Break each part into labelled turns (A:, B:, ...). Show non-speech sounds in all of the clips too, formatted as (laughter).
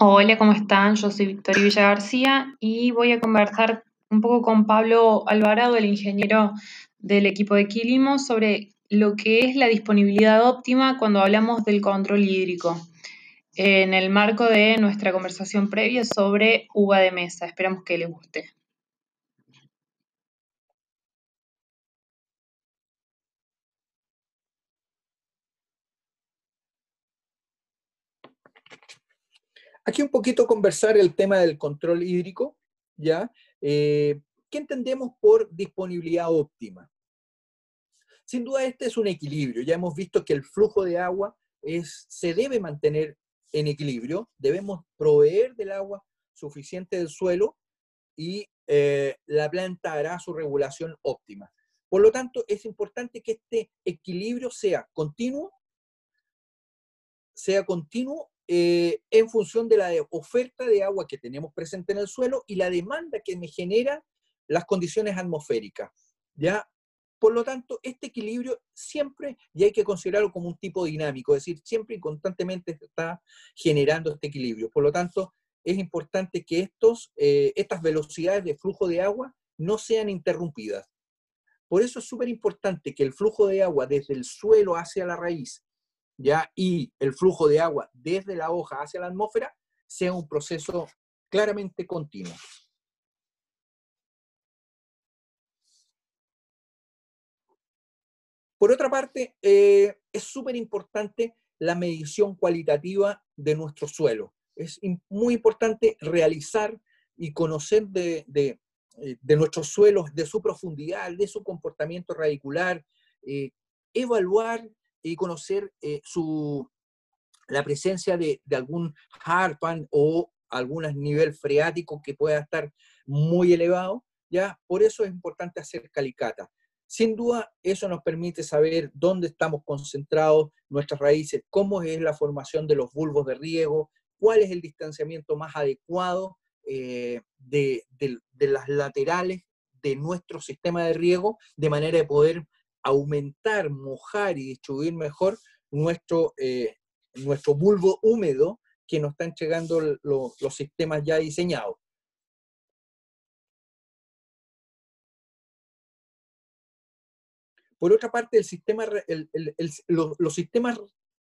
A: Hola, ¿cómo están? Yo soy Victoria Villa García y voy a conversar un poco con Pablo Alvarado, el ingeniero del equipo de Quilimo, sobre lo que es la disponibilidad óptima cuando hablamos del control hídrico, en el marco de nuestra conversación previa sobre uva de mesa. Esperamos que les guste.
B: Aquí un poquito conversar el tema del control hídrico, ¿ya? Eh, ¿Qué entendemos por disponibilidad óptima? Sin duda este es un equilibrio. Ya hemos visto que el flujo de agua es, se debe mantener en equilibrio. Debemos proveer del agua suficiente del suelo y eh, la planta hará su regulación óptima. Por lo tanto, es importante que este equilibrio sea continuo, sea continuo eh, en función de la oferta de agua que tenemos presente en el suelo y la demanda que me genera las condiciones atmosféricas. ¿ya? Por lo tanto, este equilibrio siempre, y hay que considerarlo como un tipo dinámico, es decir, siempre y constantemente está generando este equilibrio. Por lo tanto, es importante que estos, eh, estas velocidades de flujo de agua no sean interrumpidas. Por eso es súper importante que el flujo de agua desde el suelo hacia la raíz ¿ya? y el flujo de agua desde la hoja hacia la atmósfera sea un proceso claramente continuo. Por otra parte, eh, es súper importante la medición cualitativa de nuestro suelo. Es muy importante realizar y conocer de, de, eh, de, nuestros suelos, de su profundidad, de su comportamiento radicular, eh, evaluar y conocer eh, la presencia de, algún harpan o algún nivel freático que pueda estar muy elevado, ¿ya? Por eso es importante hacer calicata. Sin duda, eso nos permite saber dónde estamos concentrados nuestras raíces, cómo es la formación de los bulbos de riego, cuál es el distanciamiento más adecuado eh, de, las laterales de nuestro sistema de riego, de manera de poder aumentar, mojar y distribuir mejor nuestro, eh, nuestro bulbo húmedo que nos están llegando lo, los sistemas ya diseñados. Por otra parte, el sistema, el, los, sistemas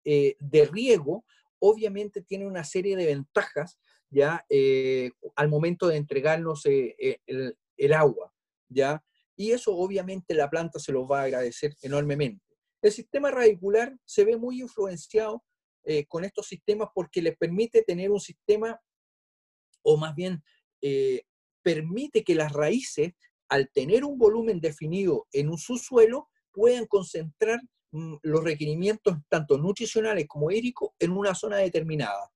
B: eh, de riego obviamente tienen una serie de ventajas ya eh, al momento de entregarnos el, agua, ya y eso obviamente la planta se los va a agradecer enormemente. El sistema radicular se ve muy influenciado eh, con estos sistemas porque les permite tener un sistema, o más bien eh, permite que las raíces, al tener un volumen definido en un subsuelo, puedan concentrar mm, los requerimientos tanto nutricionales como hídricos en una zona determinada.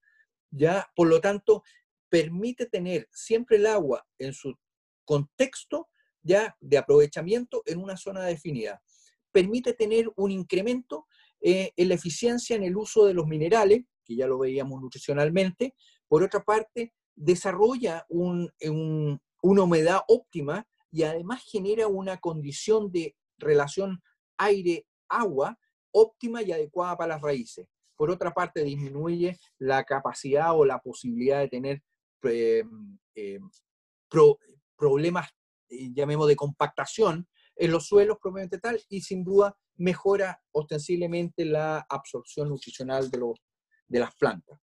B: ¿ya? Por lo tanto, permite tener siempre el agua en su contexto ya de aprovechamiento en una zona definida. Permite tener un incremento eh, en la eficiencia en el uso de los minerales, que ya lo veíamos nutricionalmente. Por otra parte, desarrolla un, un, una humedad óptima y además genera una condición de relación aire-agua óptima y adecuada para las raíces. Por otra parte, disminuye la capacidad o la posibilidad de tener eh, eh, pro, problemas llamemos de compactación en los suelos propiamente tal, y sin duda mejora ostensiblemente la absorción nutricional de, los, de las plantas.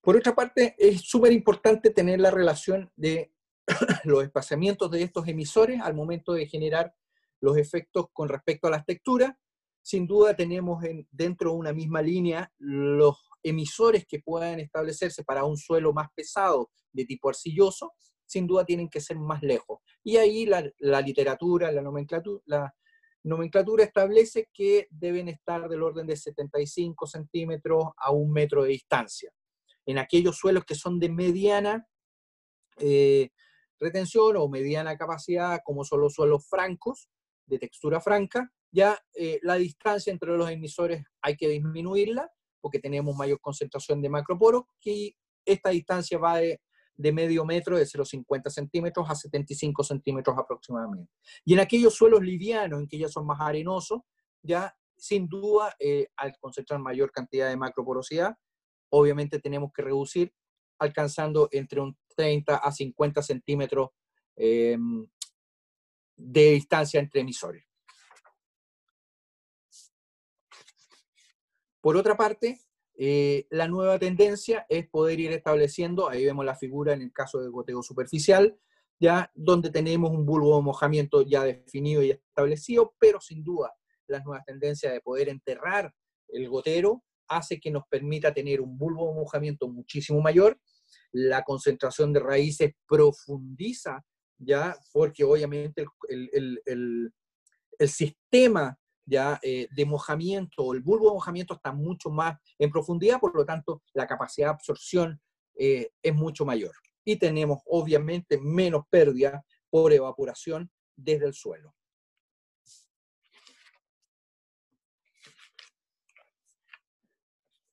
B: Por otra parte, es súper importante tener la relación de (coughs) los espaciamientos de estos emisores al momento de generar los efectos con respecto a las texturas. Sin duda tenemos en, dentro de una misma línea los emisores que puedan establecerse para un suelo más pesado de tipo arcilloso, sin duda tienen que ser más lejos. Y ahí la, literatura, la nomenclatura, la nomenclatura establece que deben estar del orden de 75 centímetros a un metro de distancia. En aquellos suelos que son de mediana eh, retención o mediana capacidad, como son los suelos francos, de textura franca, ya eh, la distancia entre los emisores hay que disminuirla porque tenemos mayor concentración de macroporos, y esta distancia va de, medio metro, de 0,50 centímetros a 75 centímetros aproximadamente. Y en aquellos suelos livianos, en que ya son más arenosos, ya sin duda, eh, al concentrar mayor cantidad de macroporosidad, obviamente tenemos que reducir alcanzando entre un 30 a 50 centímetros em, de distancia entre emisores. Por otra parte, eh, la nueva tendencia es poder ir estableciendo, ahí vemos la figura en el caso de goteo superficial, ya donde tenemos un bulbo de mojamiento ya definido y establecido, pero sin duda las nuevas tendencias de poder enterrar el gotero hace que nos permita tener un bulbo de mojamiento muchísimo mayor, la concentración de raíces profundiza ya, porque obviamente el, el sistema ya eh, de mojamiento el bulbo de mojamiento está mucho más en profundidad, por lo tanto la capacidad de absorción eh, es mucho mayor. Y tenemos obviamente menos pérdida por evaporación desde el suelo.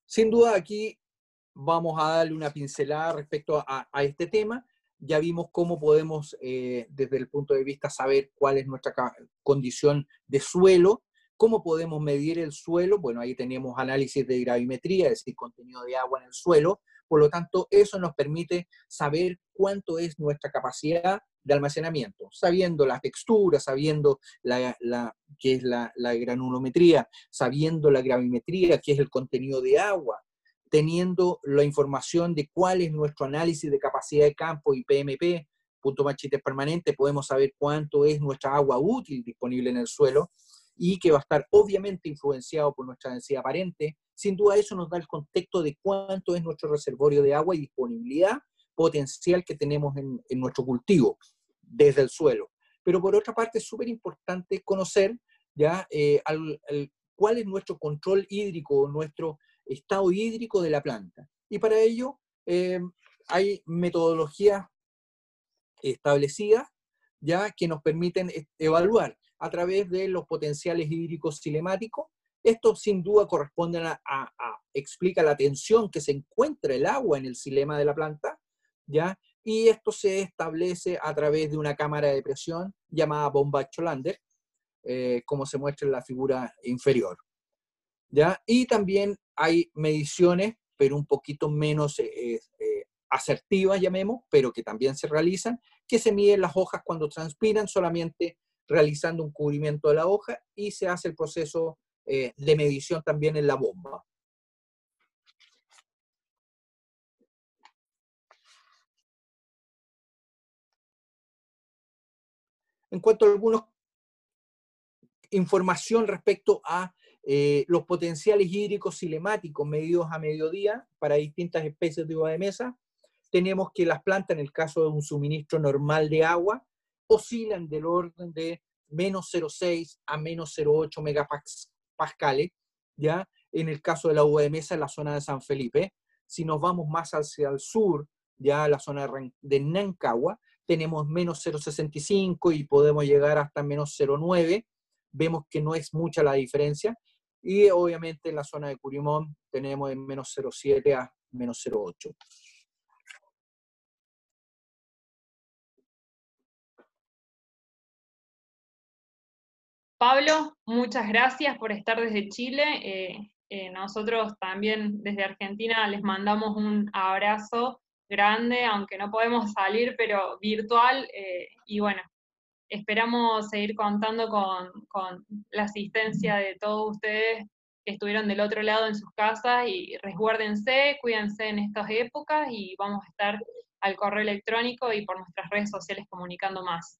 B: Sin duda aquí vamos a darle una pincelada respecto a, este tema. Ya vimos cómo podemos, eh, desde el punto de vista, saber cuál es nuestra condición de suelo ¿Cómo podemos medir el suelo? Bueno, ahí tenemos análisis de gravimetría, es decir, contenido de agua en el suelo. Por lo tanto, eso nos permite saber cuánto es nuestra capacidad de almacenamiento, sabiendo la textura, sabiendo la, qué es la, la granulometría, sabiendo la gravimetría, qué es el contenido de agua, teniendo la información de cuál es nuestro análisis de capacidad de campo y PMP, punto machete permanente, podemos saber cuánto es nuestra agua útil disponible en el suelo y que va a estar obviamente influenciado por nuestra densidad aparente. Sin duda eso nos da el contexto de cuánto es nuestro reservorio de agua y disponibilidad potencial que tenemos en, nuestro cultivo desde el suelo. Pero por otra parte es súper importante conocer ya eh, cuál es nuestro control hídrico, nuestro estado hídrico de la planta. Y para ello eh, hay metodologías establecidas ya que nos permiten evaluar a través de los potenciales hídricos cinemáticos. Esto sin duda corresponde a, explica la tensión que se encuentra el agua en el silema de la planta, ¿ya? Y esto se establece a través de una cámara de presión llamada bomba Cholander, eh, como se muestra en la figura inferior. ¿ya? Y también hay mediciones, pero un poquito menos eh, eh, asertivas, llamemos, pero que también se realizan, que se miden las hojas cuando transpiran solamente realizando un cubrimiento de la hoja y se hace el proceso eh, de medición también en la bomba. En cuanto a alguna información respecto a eh, los potenciales hídricos cinemáticos medidos a mediodía para distintas especies de uva de mesa, tenemos que las plantas, en el caso de un suministro normal de agua, oscilan del orden de menos 0,6 a menos 0,8 megapascales, ¿ya? En el caso de la uva en la zona de San Felipe. Si nos vamos más hacia el sur, ya la zona de Nancagua, tenemos menos 0,65 y podemos llegar hasta menos 0,9. Vemos que no es mucha la diferencia. Y obviamente en la zona de Curimón tenemos de menos 0,7 a menos 0,8.
A: Pablo, muchas gracias por estar desde Chile. Eh, eh, nosotros también desde Argentina les mandamos un abrazo grande, aunque no podemos salir, pero virtual. Eh, y bueno, esperamos seguir contando con, con, la asistencia de todos ustedes que estuvieron del otro lado en sus casas y resguárdense, cuídense en estas épocas y vamos a estar al correo electrónico y por nuestras redes sociales comunicando más.